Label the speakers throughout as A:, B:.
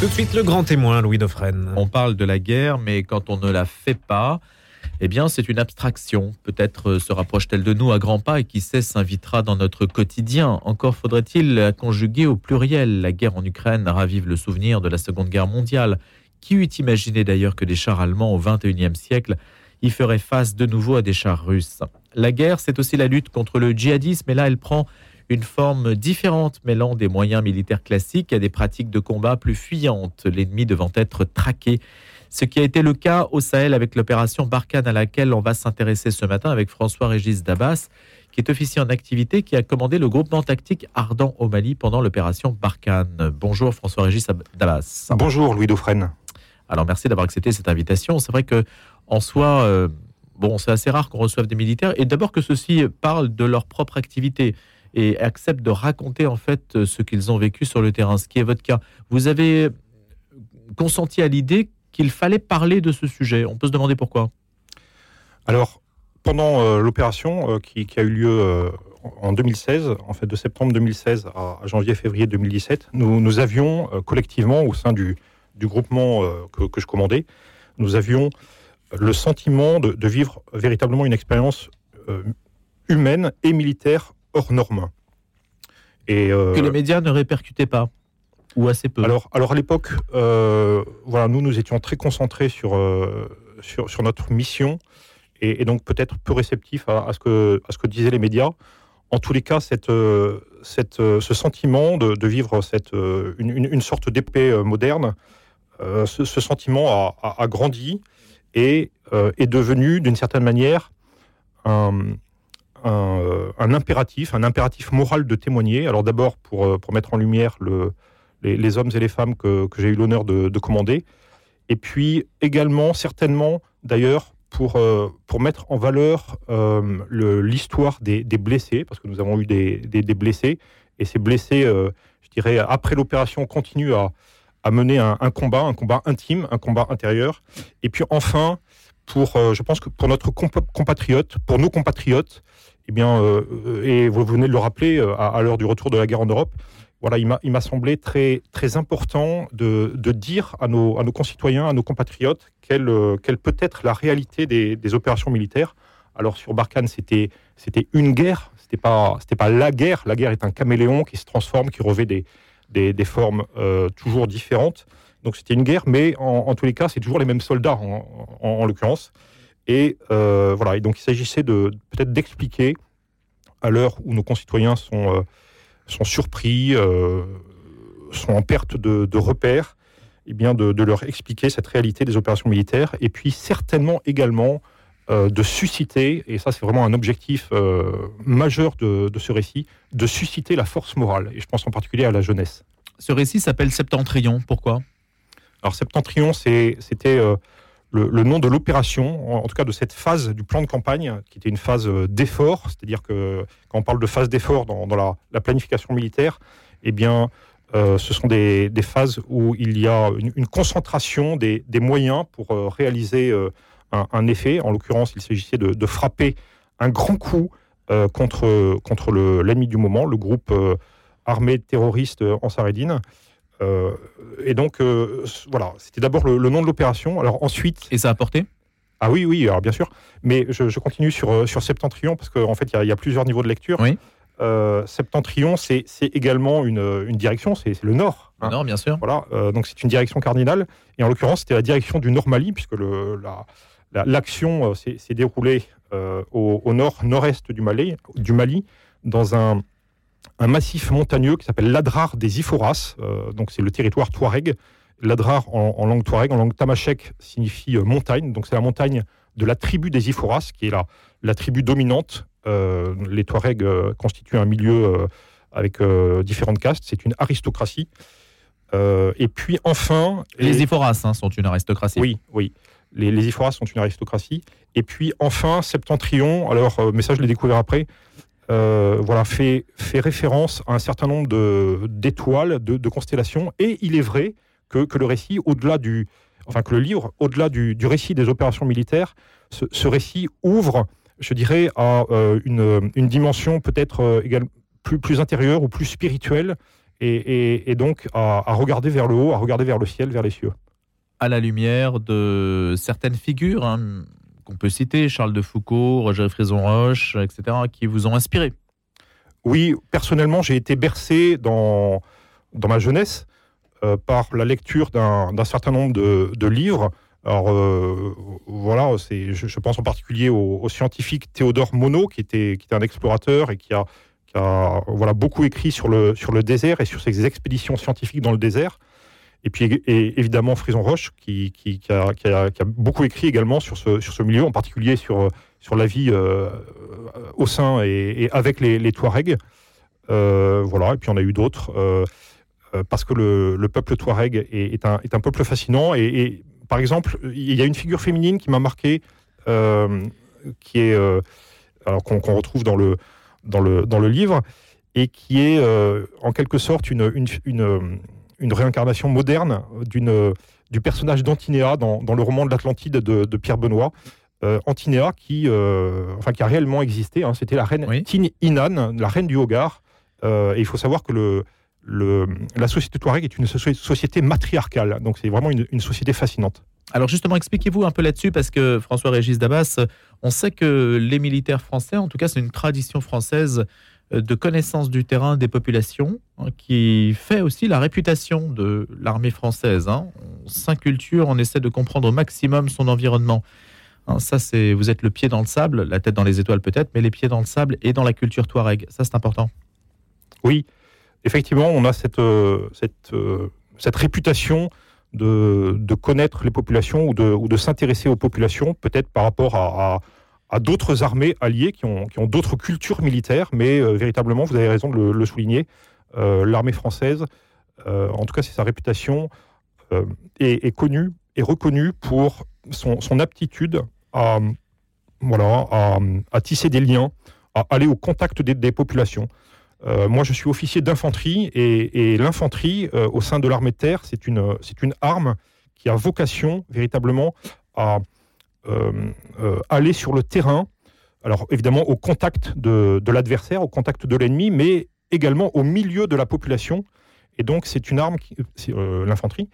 A: Tout de suite, le grand témoin, Louis Dauphren.
B: On parle de la guerre, mais quand on ne la fait pas, eh bien, c'est une abstraction. Peut-être euh, se rapproche-t-elle de nous à grands pas et qui sait s'invitera dans notre quotidien. Encore faudrait-il la conjuguer au pluriel. La guerre en Ukraine ravive le souvenir de la Seconde Guerre mondiale. Qui eût imaginé d'ailleurs que des chars allemands au XXIe siècle y feraient face de nouveau à des chars russes? La guerre, c'est aussi la lutte contre le djihadisme, et là, elle prend une forme différente mêlant des moyens militaires classiques à des pratiques de combat plus fuyantes, l'ennemi devant être traqué. Ce qui a été le cas au Sahel avec l'opération Barkhane à laquelle on va s'intéresser ce matin avec François-Régis Dabas, qui est officier en activité, qui a commandé le groupement tactique Ardent au Mali pendant l'opération Barkhane. Bonjour François-Régis Dabas.
C: Bonjour Louis Dauphren.
B: Alors merci d'avoir accepté cette invitation. C'est vrai que en soi, euh, bon, c'est assez rare qu'on reçoive des militaires et d'abord que ceux-ci parlent de leur propre activité et acceptent de raconter en fait ce qu'ils ont vécu sur le terrain, ce qui est votre cas. Vous avez consenti à l'idée qu'il fallait parler de ce sujet. On peut se demander pourquoi.
C: Alors, pendant euh, l'opération euh, qui, a eu lieu euh, en 2016, en fait de septembre 2016 à, janvier-février 2017, nous, avions collectivement au sein du, du groupement que, je commandais, nous avions le sentiment de vivre véritablement une expérience humaine et militaire hors norme.
B: Et, euh, que les médias ne répercutaient pas ou assez peu.
C: Alors, alors à l'époque, euh, voilà, nous nous étions très concentrés sur, euh, sur, sur, notre mission et, donc peut-être peu réceptifs à, ce que, à ce que disaient les médias. En tous les cas, cette, cette, ce sentiment de, de vivre cette, une, une, sorte d'épée moderne, ce, ce, sentiment a, a, grandi et est devenu d'une certaine manière un, euh, un, impératif, un impératif moral de témoigner. Alors d'abord pour, euh, mettre en lumière le, les, hommes et les femmes que, j'ai eu l'honneur de, commander, et puis également, certainement d'ailleurs, pour, euh, pour mettre en valeur l'histoire des, blessés, parce que nous avons eu des, blessés, et ces blessés, je dirais, après l'opération, continuent à, à mener un, un, combat, un combat intime, un combat intérieur. Et puis enfin, pour, je pense que pour notre compatriote, pour nos compatriotes, eh bien, euh, euh, et vous venez de le rappeler euh, à, l'heure du retour de la guerre en Europe, voilà, il m'a semblé très, très important de, de, dire à nos, à nos concitoyens, à nos compatriotes, quelle, quelle peut être la réalité des, des opérations militaires. Alors sur Barkhane, c'était une guerre, c'était pas, pas la guerre. La guerre est un caméléon qui se transforme, qui revêt des, des, des formes toujours différentes. Donc c'était une guerre, mais en, tous les cas, c'est toujours les mêmes soldats en, en l'occurrence. Et euh, voilà. Et donc, il s'agissait de peut-être d'expliquer à l'heure où nos concitoyens sont euh, sont surpris, euh, sont en perte de, repères, et eh bien de, leur expliquer cette réalité des opérations militaires, et puis certainement également de susciter, et ça c'est vraiment un objectif majeur de, ce récit, de susciter la force morale, et je pense en particulier à la jeunesse.
B: Ce récit s'appelle Septentrion, pourquoi?
C: Alors Septentrion, c'était le, nom de l'opération, en, tout cas de cette phase du plan de campagne, qui était une phase euh, d'effort, c'est-à-dire que quand on parle de phase d'effort dans, la, planification militaire, eh bien, euh, ce sont des, phases où il y a une, concentration des, moyens pour euh, réaliser un, effet. En l'occurrence, il s'agissait de, frapper un grand coup contre, contre l'ennemi du moment, le groupe armé terroriste Ansareddin. Euh, et donc, euh, voilà, c'était d'abord le, nom de l'opération. Alors ensuite.
B: Et ça a porté?
C: Ah oui, oui, alors bien sûr. Mais je, continue sur, euh, sur Septentrion, parce qu'en fait, il y, a plusieurs niveaux de lecture.
B: Oui.
C: Septentrion, c'est également une, une direction, c'est le nord.
B: Hein. Le nord, bien sûr.
C: Voilà, donc c'est une direction cardinale. Et en l'occurrence, c'était la direction du Nord-Mali, puisque l'action la, s'est déroulée au, au nord-nord-est du Mali, du Mali, dans un, un massif montagneux qui s'appelle l'Adrar des Iforas. Euh, donc c'est le territoire touareg. L'Adrar en, langue touareg, en langue tamashek, signifie euh, montagne. Donc c'est la montagne de la tribu des Iforas, qui est la, la tribu dominante. Euh, les Touaregs constituent un milieu avec différentes castes. C'est une aristocratie. et puis enfin...
B: Les Iforas hein, sont une aristocratie.
C: Oui, oui. Les, les Iforas sont une aristocratie. Et puis enfin, Septentrion, alors, mais ça je l'ai découvert après, voilà, fait, fait référence à un certain nombre d'étoiles, de, constellations. Et il est vrai que, le récit, au-delà du, enfin que le livre, au-delà du, récit des opérations militaires, ce, récit ouvre, je dirais, à euh, une, dimension peut-être euh, plus, plus intérieure ou plus spirituelle. et, donc à, regarder vers le haut, à regarder vers le ciel, vers les cieux.
B: À la lumière de certaines figures hein, qu'on peut citer, Charles de Foucault, Roger Frison-Roche, etc., qui vous ont inspiré.
C: Oui, personnellement, j'ai été bercé dans, dans ma jeunesse euh, par la lecture d'un certain nombre de, livres. Alors euh, voilà, je, je, pense en particulier au, scientifique Théodore Monod, qui était, qui était un explorateur et qui a, qui a voilà, beaucoup écrit sur le, sur le désert et sur ses expéditions scientifiques dans le désert. Et puis évidemment Frison Roche, qui, a, beaucoup écrit également sur ce, milieu, en particulier sur, sur la vie euh, au sein et, avec les, les Touaregs. voilà, et puis on a eu d'autres. Euh, parce que le, peuple touareg est, un, peuple fascinant. Et, par exemple, il y a une figure féminine qui m'a marqué, euh, qui est euh, qu'on retrouve dans le, livre, et qui est en quelque sorte une, réincarnation moderne du personnage d'Antinéa dans, le roman de l'Atlantide de, Pierre Benoît. Antinéa qui, enfin, qui a réellement existé. Hein. C'était la reine Tin Inan, la reine du Hogar. et il faut savoir que le, la société Touareg est une société matriarcale, donc c'est vraiment une, société fascinante.
B: Alors justement, expliquez-vous un peu là-dessus, parce que François-Régis Dabas, on sait que les militaires français, en tout cas c'est une tradition française euh, de connaissance du terrain des populations, hein, qui fait aussi la réputation de l'armée française. Hein. On s'inculture, on essaie de comprendre au maximum son environnement. Hein, ça, c'est vous êtes le pied dans le sable, la tête dans les étoiles peut-être, mais les pieds dans le sable et dans la culture touareg. Ça, c'est important.
C: Oui, effectivement, on a cette, euh, euh, cette réputation de, de, connaître les populations ou de, ou de s'intéresser aux populations, peut-être par rapport à, d'autres armées alliées qui ont, qui ont d'autres cultures militaires, mais euh, véritablement, vous avez raison de le, souligner, l'armée française, en tout cas c'est sa réputation, est, connue et reconnue pour son, son aptitude à, voilà, à, à, tisser des liens, à aller au contact des, populations. Euh, moi, je suis officier d'infanterie et, l'infanterie euh, au sein de l'armée de terre, c'est une, une arme qui a vocation véritablement à euh, aller sur le terrain, alors évidemment au contact de, l'adversaire, au contact de l'ennemi, mais également au milieu de la population. Et donc, c'est une arme, l'infanterie,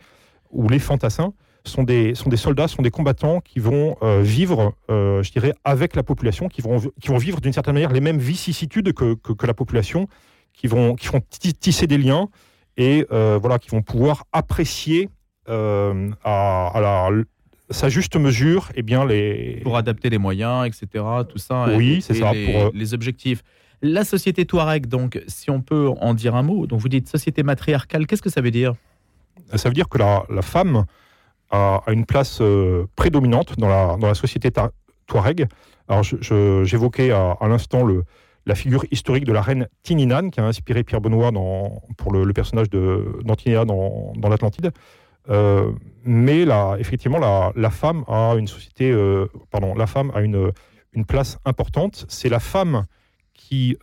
C: ou les fantassins, sont des, soldats, sont des combattants qui vont euh, vivre, euh, je dirais, avec la population, qui vont, vivre d'une certaine manière les mêmes vicissitudes que, la population, qui vont, qui vont tisser des liens et euh, voilà, qui vont pouvoir apprécier à, à sa juste mesure et eh bien, les...
B: Pour adapter les moyens, etc. Tout ça.
C: Oui, c'est ça.
B: Les, pour, les objectifs. La société Touareg, donc, si on peut en dire un mot, donc vous dites société matriarcale, qu'est-ce que ça veut dire?
C: Ça veut dire que la, la femme a, une place euh, prédominante dans la, dans la société touareg. Alors, j'évoquais à, l'instant la figure historique de la reine Tininan, qui a inspiré Pierre Benoît dans, pour le, personnage d'Antinéa dans, dans l'Atlantide. Euh, mais là, effectivement, la, la, femme a une société, euh, pardon, la femme a une, une place importante. C'est la femme qui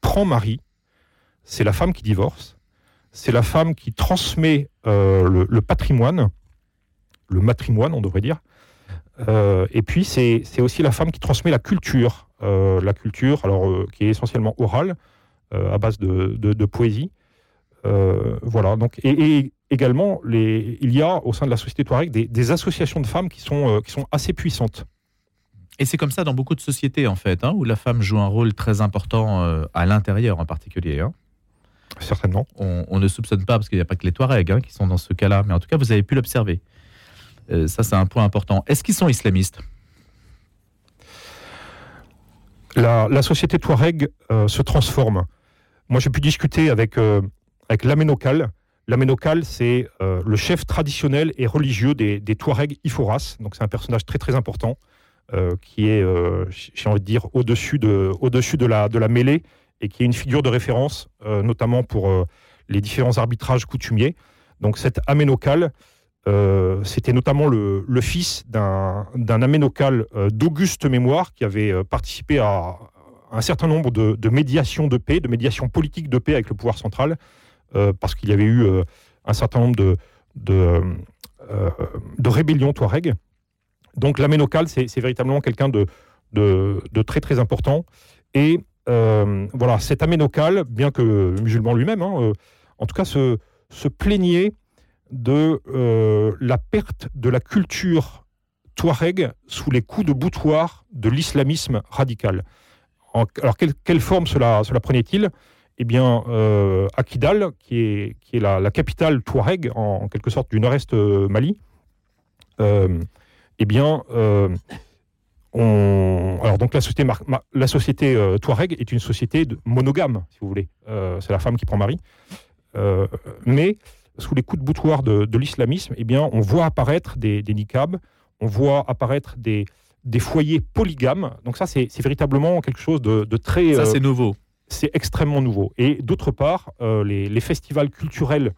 C: prend mari, c'est la femme qui divorce, c'est la femme qui transmet le, patrimoine, le matrimoine, on devrait dire. Euh, et puis, c'est aussi la femme qui transmet la culture. Euh, la culture, alors, euh, qui est essentiellement orale, à base de, poésie. Voilà. Donc, et, également, les, il y a au sein de la société Touareg des, associations de femmes qui sont, qui sont assez puissantes.
B: Et c'est comme ça dans beaucoup de sociétés, en fait, hein, où la femme joue un rôle très important à l'intérieur en particulier. Hein.
C: Certainement.
B: On, ne soupçonne pas, parce qu'il n'y a pas que les Touaregs hein, qui sont dans ce cas-là, mais en tout cas, vous avez pu l'observer. Euh, ça, c'est un point important. Est-ce qu'ils sont islamistes?
C: La, société Touareg euh, se transforme. Moi, j'ai pu discuter avec, euh, avec L'Aménocal, c'est le chef traditionnel et religieux des, des Touaregs Iforas. Donc, c'est un personnage très, très important qui est, j'ai envie de dire, au-dessus de, au de, la, de la mêlée et qui est une figure de référence, notamment pour les différents arbitrages coutumiers. Donc, cet Aménocal, euh, c'était notamment le, fils d'un aménocal euh, d'auguste mémoire qui avait euh, participé à, un certain nombre de, médiations de paix, de médiations politiques de paix avec le pouvoir central, parce qu'il y avait eu un certain nombre de, de, de rébellions touareg. Donc l'aménocal, c'est véritablement quelqu'un de, de, très très important. Et voilà, cet aménocal, bien que musulman lui-même, hein, en tout cas, se, se plaignaient de euh, la perte de la culture touareg sous les coups de boutoir de l'islamisme radical. alors, quelle, forme cela, cela prenait-il? Eh bien, euh, à Kidal, qui est, qui est la, capitale touareg, en, quelque sorte du nord-est euh, Mali, eh bien, on... alors donc la société, la société touareg est une société de monogame, si vous voulez. C'est la femme qui prend mari. mais sous les coups de boutoir de, l'islamisme, eh bien, on voit apparaître des, des niqabs, on voit apparaître des, des foyers polygames. Donc ça, c'est véritablement quelque chose de, très...
B: Ça, euh, c'est nouveau.
C: C'est extrêmement nouveau. Et d'autre part, euh, les, festivals culturels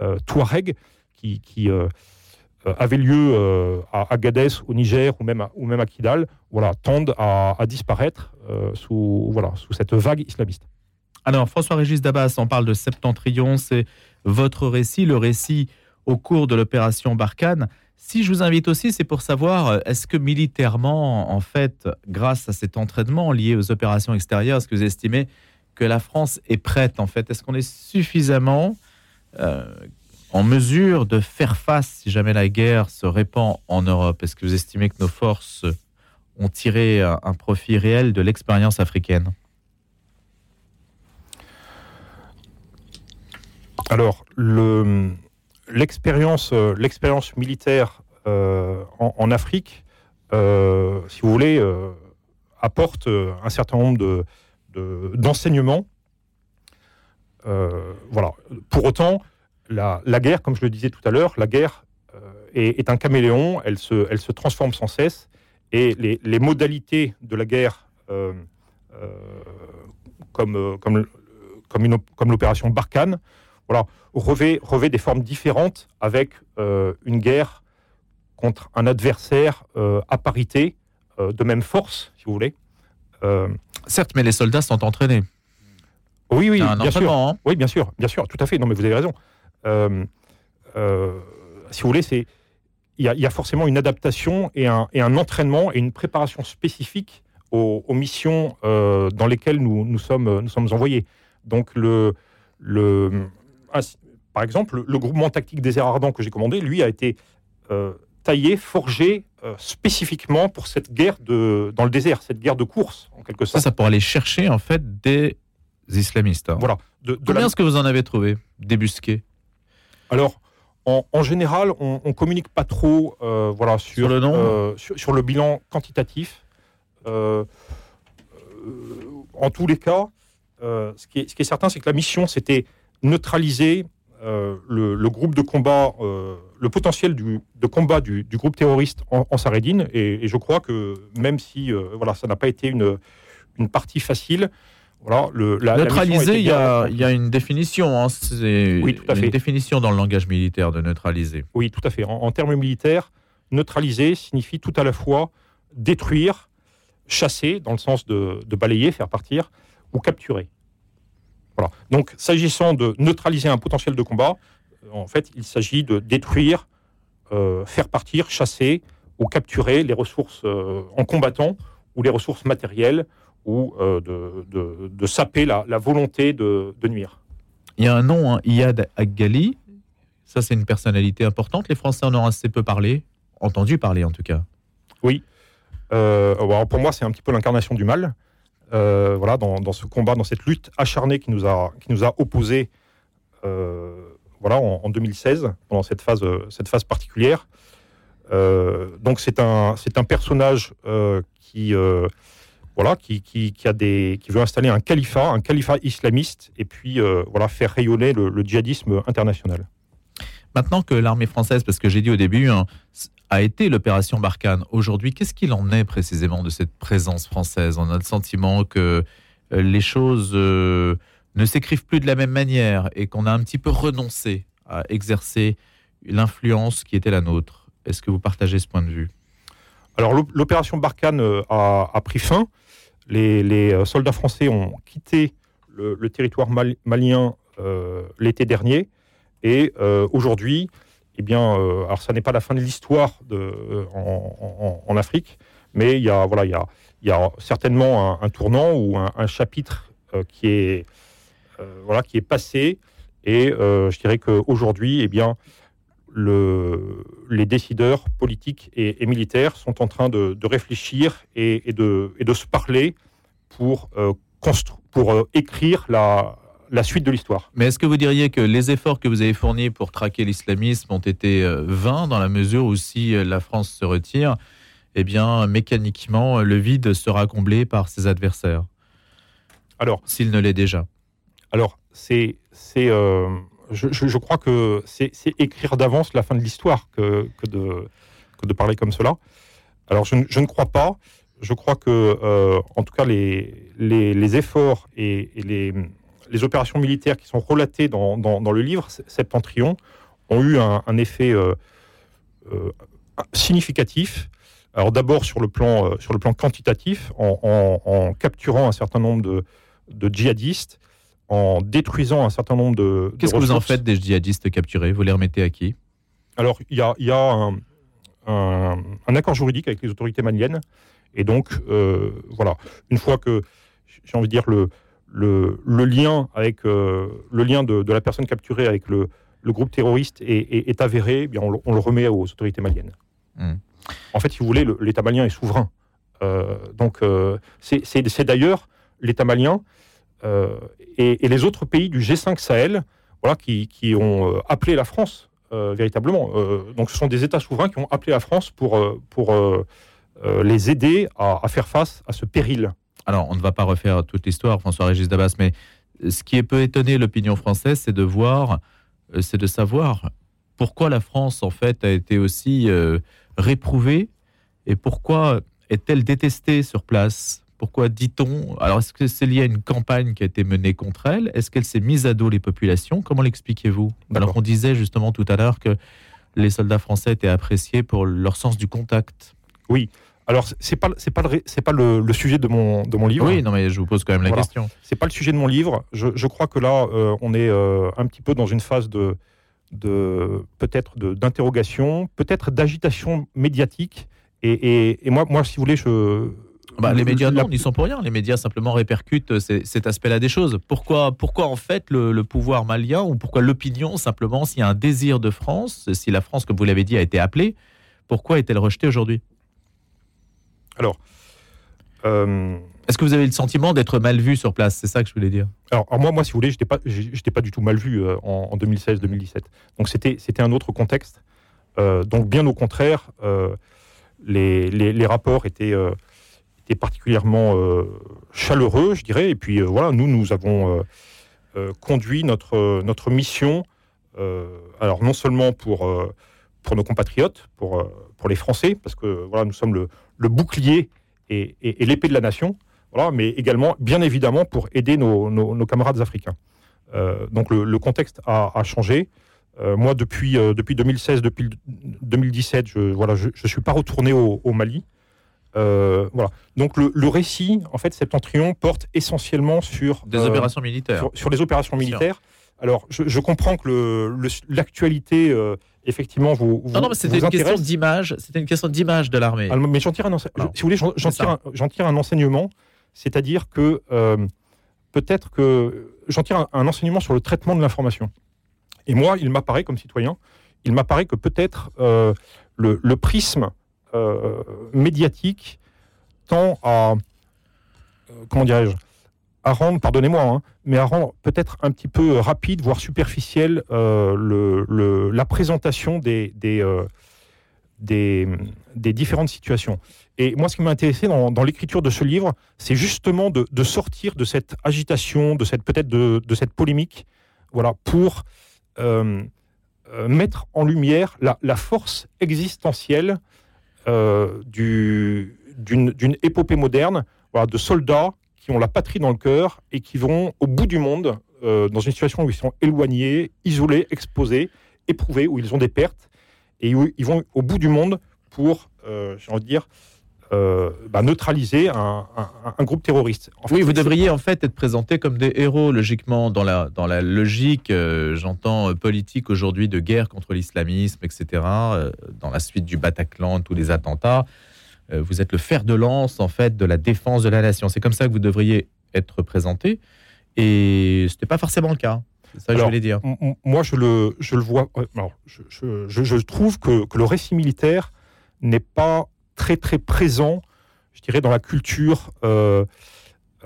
C: euh, touareg qui, qui avaient lieu à Agadez, au Niger, ou même à, Kidal, voilà, tendent à, disparaître sous, sous cette vague islamiste.
B: Alors, François-Régis Dabas, on parle de Septentrion, c'est votre récit, le récit au cours de l'opération Barkhane. Si je vous invite aussi, c'est pour savoir, euh, est-ce que militairement, en fait, grâce à cet entraînement lié aux opérations extérieures, est-ce que vous estimez que la France est prête, en fait? Est-ce qu'on est suffisamment euh, en mesure de faire face si jamais la guerre se répand en Europe? Est-ce que vous estimez que nos forces ont tiré un profit réel de l'expérience africaine?
C: Alors, l'expérience euh, l'expérience militaire euh, en, Afrique, euh, si vous voulez, apporte un certain nombre d'enseignements. voilà. Pour autant, la, guerre, comme je le disais tout à l'heure, la guerre est, un caméléon, elle se, elle se transforme sans cesse, et les, modalités de la guerre, comme, comme, comme l'opération Barkhane, voilà, revêt, des formes différentes avec euh, une guerre contre un adversaire euh, à parité, euh, de même force, si vous voulez.
B: Certes, mais les soldats sont entraînés.
C: Oui, oui, bien sûr. Hein. Oui, bien sûr, bien sûr, tout à fait. Non, mais vous avez raison. si vous voulez, c'est il y, a forcément une adaptation et un, et un, entraînement et une préparation spécifique aux, missions dans lesquelles nous, nous, sommes, nous sommes envoyés. Donc le, le, par exemple, le groupement tactique des airs ardents que j'ai commandé, lui, a été euh, taillé, forgé euh, spécifiquement pour cette guerre de, dans le désert, cette guerre de course, en quelque sorte.
B: Ça, ça pour aller chercher, en fait, des islamistes. Hein.
C: Voilà.
B: De, Combien est-ce que vous en avez trouvé, débusqués
C: Alors, en, général, on, ne communique pas trop euh, voilà, sur, le nom? sur, le bilan quantitatif. en tous les cas, ce qui, est, ce, qui est, certain, c'est que la mission, c'était neutraliser euh, le, groupe de combat, euh, le potentiel du, de combat du, groupe terroriste en, en Saredine. Et, je crois que même si euh, voilà, ça n'a pas été une, une partie facile, voilà, le,
B: la, neutraliser, il y, a, y, a une définition. Hein, c'est oui, tout à fait. Une définition dans le langage militaire de neutraliser.
C: Oui, tout à fait. En, termes militaires, neutraliser signifie tout à la fois détruire, chasser, dans le sens de, de balayer, faire partir, ou capturer. Donc, s'agissant de neutraliser un potentiel de combat, euh, en fait, il s'agit de détruire, euh, faire partir, chasser ou capturer les ressources euh, en combattant ou les ressources matérielles ou de, saper la, volonté de, nuire.
B: Il y a un nom, hein, Iyad Aggali. Ça, c'est une personnalité importante. Les Français en ont assez peu parlé, entendu parler en tout cas.
C: Oui. pour moi, c'est un petit peu l'incarnation du mal. Euh, voilà, dans, ce combat, dans cette lutte acharnée qui nous a, qui nous a opposés euh, voilà, en, 2016, pendant cette phase, cette phase particulière. Euh, donc c'est un, c'est un personnage qui, voilà, qui, qui, a des, qui veut installer un califat, un califat islamiste, et puis voilà, faire rayonner le, djihadisme international.
B: Maintenant que l'armée française, parce que j'ai dit au début, hein, a été l'opération Barkhane. Aujourd'hui, qu'est-ce qu'il en est précisément de cette présence française? On a le sentiment que euh, les choses euh, ne s'écrivent plus de la même manière et qu'on a un petit peu renoncé à exercer l'influence qui était la nôtre. Est-ce que vous partagez ce point de vue?
C: Alors l'opération Barkhane euh, a, pris fin. Les, soldats français ont quitté le, territoire malien l'été dernier et aujourd'hui eh bien, euh, alors ça n'est pas la fin de l'histoire euh, en, Afrique, mais il y a, voilà, il y a, certainement un, tournant ou un, chapitre euh, qui, est, voilà, qui est passé. Et je dirais qu'aujourd'hui, eh bien, le, les décideurs politiques et, militaires sont en train de, réfléchir et, de, et, de, se parler pour, pour écrire la, la suite de l'histoire.
B: Mais est-ce que vous diriez que les efforts que vous avez fournis pour traquer l'islamisme ont été euh, vains dans la mesure où si euh, la France se retire, eh bien mécaniquement le vide sera comblé par ses adversaires?
C: Alors,
B: s'il ne l'est déjà.
C: Alors, c'est, c'est, euh, je, crois que c'est, écrire d'avance la fin de l'histoire que, que, de, que de parler comme cela. Alors, je, ne crois pas. Je crois que, en tout cas, les, les, efforts et les, les opérations militaires qui sont relatées dans, dans, le livre Septentrion ont eu un, effet euh, euh, significatif. Alors d'abord sur le plan euh, sur le plan quantitatif, en, capturant un certain nombre de, de, djihadistes, en détruisant un certain nombre de.
B: Qu'est-ce que vous en faites des djihadistes capturés? Vous les remettez à qui?
C: Alors il y a, y a un, un, accord juridique avec les autorités maliennes, et donc voilà, une fois que j'ai envie de dire le le, lien, avec, euh, le lien de, la personne capturée avec le, groupe terroriste est, avéré, eh bien on, le remet aux autorités maliennes. Hmm. En fait, si vous voulez, l'État malien est souverain. Euh, donc, euh, c'est d'ailleurs l'État malien et, les autres pays du G5 Sahel voilà, qui, ont appelé la France véritablement. donc, ce sont des États souverains qui ont appelé la France pour, pour les aider à, faire face à ce péril
B: alors on ne va pas refaire toute l'histoire, François-Régis Dabas, mais ce qui peut étonner l'opinion française, c'est de voir, euh, c'est de savoir pourquoi la France, en fait, a été aussi euh, réprouvée et pourquoi est-elle détestée sur place? Pourquoi dit-on Alors, est-ce que c'est lié à une campagne qui a été menée contre elle? Est-ce qu'elle s'est mise à dos les populations? Comment l'expliquez-vous? Alors qu'on disait justement tout à l'heure que les soldats français étaient appréciés pour leur sens du contact.
C: Oui, alors, c'est pas c'est pas le, c'est pas le, sujet de mon de mon livre.
B: Oui, non, mais je vous pose quand même la question.
C: C'est pas le sujet de mon livre. Je, crois que là, euh, on est euh, un petit peu dans une phase de de peut-être d'interrogation, peut-être d'agitation médiatique. Et, moi, moi, si vous voulez, je
B: bah, les médias, non, ils sont pour rien. Les médias simplement répercutent cet aspect-là des choses. Pourquoi, pourquoi en fait le, pouvoir malien ou pourquoi l'opinion simplement, s'il y a un désir de France, si la France, comme vous l'avez dit, a été appelée, pourquoi est-elle rejetée aujourd'hui?
C: Alors.
B: Euh, Est-ce que vous avez le sentiment d'être mal vu sur place? C'est ça que je voulais dire.
C: Alors, moi, moi, si vous voulez, je n'étais pas, pas du tout mal vu euh, en, 2016-2017. Donc, c'était un autre contexte. Euh, donc, bien au contraire, les, les, rapports étaient, étaient particulièrement chaleureux, je dirais. Et puis, voilà, nous, nous avons conduit notre, notre mission, alors non seulement pour, pour nos compatriotes, pour, pour les Français, parce que voilà, nous sommes le, le bouclier et, l'épée de la nation, voilà, mais également, bien évidemment, pour aider nos, camarades africains. Euh, donc le, contexte a, changé. Euh, moi, depuis, euh, depuis 2016, depuis 2017, je ne voilà, je, suis pas retourné au, Mali. voilà. Donc le, récit, en fait, Septentrion porte essentiellement sur
B: des opérations militaires.
C: Sur, les opérations militaires. Alors, je, comprends que l'actualité effectivement vous,
B: non, non, mais c'était une question d'image. C'était une question d'image de l'armée.
C: Ah, mais j'en tire un, si vous voulez, j'en tire, un enseignement, c'est-à-dire que euh, peut-être que j'en tire un, enseignement sur le traitement de l'information. Et moi, il m'apparaît comme citoyen, il m'apparaît que peut-être euh, le, prisme euh, médiatique tend à comment dirais-je à rendre, pardonnez-moi, hein, mais à rendre peut-être un petit peu rapide, voire superficielle, euh, le, la présentation des, des, euh, des, différentes situations. Et moi, ce qui m'a intéressé dans, l'écriture de ce livre, c'est justement de, sortir de cette agitation, de cette peut-être de, cette polémique, voilà, pour euh, mettre en lumière la, la force existentielle d'une épopée moderne, voilà, de soldats qui ont la patrie dans le cœur et qui vont au bout du monde, euh, dans une situation où ils sont éloignés, isolés, exposés, éprouvés, où ils ont des pertes, et où ils vont au bout du monde pour, euh, j'ai envie de dire, euh, bah, neutraliser un, groupe terroriste.
B: oui, vous devriez en fait être présenté comme des héros, logiquement, dans la, dans la logique, j'entends, politique aujourd'hui de guerre contre l'islamisme, etc., dans la suite du Bataclan, tous les attentats. Euh, vous êtes le fer de lance en fait de la défense de la nation. C'est comme ça que vous devriez être présenté. Et ce n'était pas forcément le cas. C'est ça que je voulais dire.
C: Moi, je le, je le vois. Alors, je, je, je, trouve que, que, le récit militaire n'est pas très très présent, je dirais, dans la culture. Euh,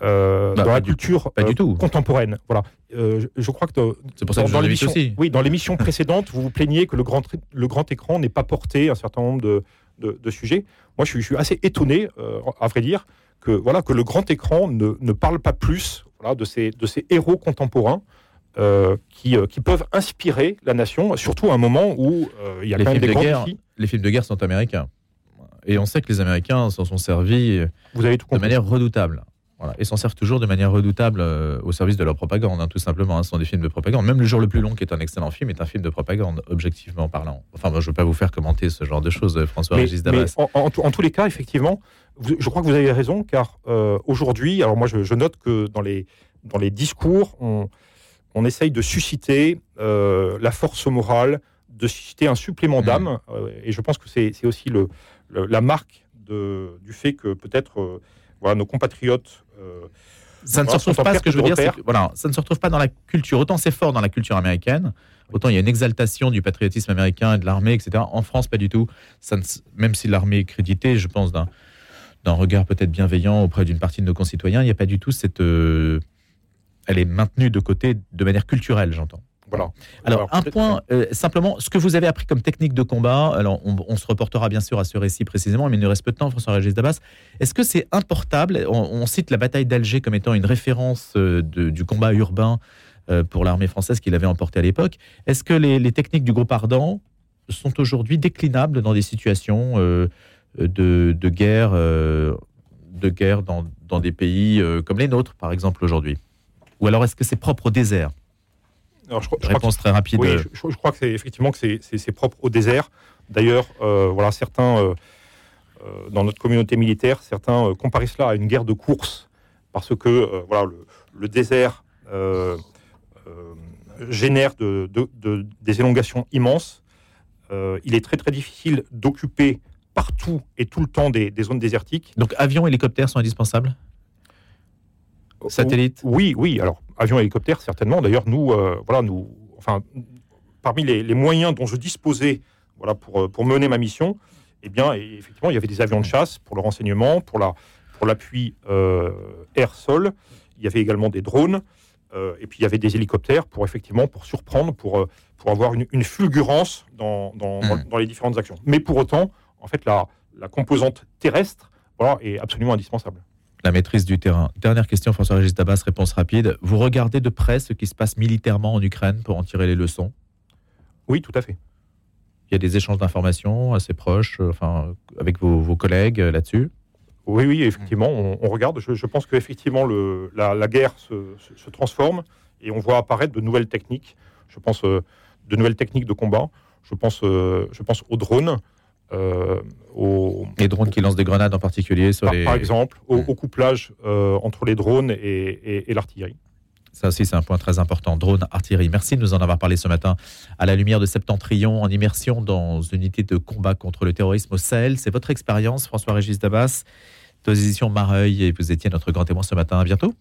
C: euh, bah, dans la culture
B: du tout.
C: contemporaine. Voilà. Euh, je, crois que
B: c'est pour ça que dans, l'émission,
C: oui, dans l'émission précédente, vous vous plaigniez que le grand le grand écran n'ait pas porté un certain nombre de, de, sujets. Moi, je suis, je suis assez étonné, à vrai dire, que voilà que le grand écran ne, ne parle pas plus voilà, de ces de ces héros contemporains. qui, qui, peuvent inspirer la nation, surtout à un moment où il y a
B: les
C: quand même
B: des
C: de
B: guerre, Les films de guerre sont américains. Et on sait que les Américains s'en sont servis
C: Vous avez
B: de manière redoutable. Voilà. Et s'en servent toujours de manière redoutable euh, au service de leur propagande, hein, tout simplement. Hein. Ce sont des films de propagande. Même Le jour le plus long, qui est un excellent film, est un film de propagande, objectivement parlant. Enfin, moi, je ne veux pas vous faire commenter ce genre de choses, euh, François-Régis Dabas.
C: Mais en, tous les cas, effectivement, je crois que vous avez raison, car euh, aujourd'hui, alors moi, je, note que dans les, dans les discours, on, on essaye de susciter la force morale, de susciter un supplément mmh. d'âme. et je pense que c'est aussi le, la marque de, du fait que peut-être voilà, nos compatriotes
B: ça ne se retrouve pas, ce que je veux dire, voilà, ça ne se retrouve pas dans la culture. Autant c'est fort dans la culture américaine, autant il y a une exaltation du patriotisme américain et de l'armée, etc. En France, pas du tout. Ça même si l'armée est créditée, je pense, d'un, d'un regard peut-être bienveillant auprès d'une partie de nos concitoyens, il n'y a pas du tout cette. Euh, elle est maintenue de côté de manière culturelle, j'entends.
C: Voilà.
B: Alors, un point, euh, simplement, ce que vous avez appris comme technique de combat, alors on, se reportera bien sûr à ce récit précisément, mais il nous reste peu de temps, François-Régis Dabas. Est-ce que c'est importable on, cite la bataille d'Alger comme étant une référence euh, du combat urbain euh, pour l'armée française qu'il avait emporté à l'époque. Est-ce que les, techniques du groupe Ardent sont aujourd'hui déclinables dans des situations de, guerre, de guerre dans, dans des pays comme les nôtres, par exemple, aujourd'hui? Ou alors est-ce que c'est propre au désert?
C: Alors, je,
B: Réponse très rapide.
C: Oui, je, crois que c'est effectivement que c'est propre au désert. D'ailleurs, euh, voilà, certains euh, euh, dans notre communauté militaire, certains comparent cela à une guerre de course parce que voilà, le, désert génère de, des élongations immenses. il est très très difficile d'occuper partout et tout le temps des, des zones désertiques.
B: Donc avions, hélicoptères sont indispensables? Satellite
C: Oui, oui. Alors, avion, hélicoptère, certainement. D'ailleurs, nous, euh, voilà, nous, enfin, parmi les, moyens dont je disposais, voilà, pour, euh, pour mener ma mission, eh bien, effectivement, il y avait des avions de chasse pour le renseignement, pour la, pour l'appui euh, air-sol. Il y avait également des drones. et puis il y avait des hélicoptères pour effectivement pour surprendre, pour, pour avoir une, fulgurance dans, dans, hmm. dans, les différentes actions. Mais pour autant, en fait, la, la composante terrestre voilà, est absolument indispensable
B: la maîtrise du terrain. Dernière question, François-Régis Dabas, réponse rapide. Vous regardez de près ce qui se passe militairement en Ukraine pour en tirer les leçons?
C: Oui, tout à fait.
B: Il y a des échanges d'informations assez proches, euh, enfin, avec vos, collègues euh, là-dessus?
C: Oui, oui, effectivement, on, regarde. Je, pense qu'effectivement, la, la guerre se, transforme et on voit apparaître de nouvelles techniques. Je pense euh, de nouvelles techniques de combat. Je pense, je pense aux drones.
B: Euh, les drones qui lancent des grenades en particulier
C: par, par exemple, au, couplage euh, entre les drones et, l'artillerie.
B: Ça aussi, c'est un point très important. Drone, artillerie. Merci de nous en avoir parlé ce matin à la lumière de Septentrion, en immersion dans une unité de combat contre le terrorisme au Sahel. C'est votre expérience, François-Régis Dabas, de éditions Mareuil, et vous étiez notre grand témoin ce matin. À bientôt.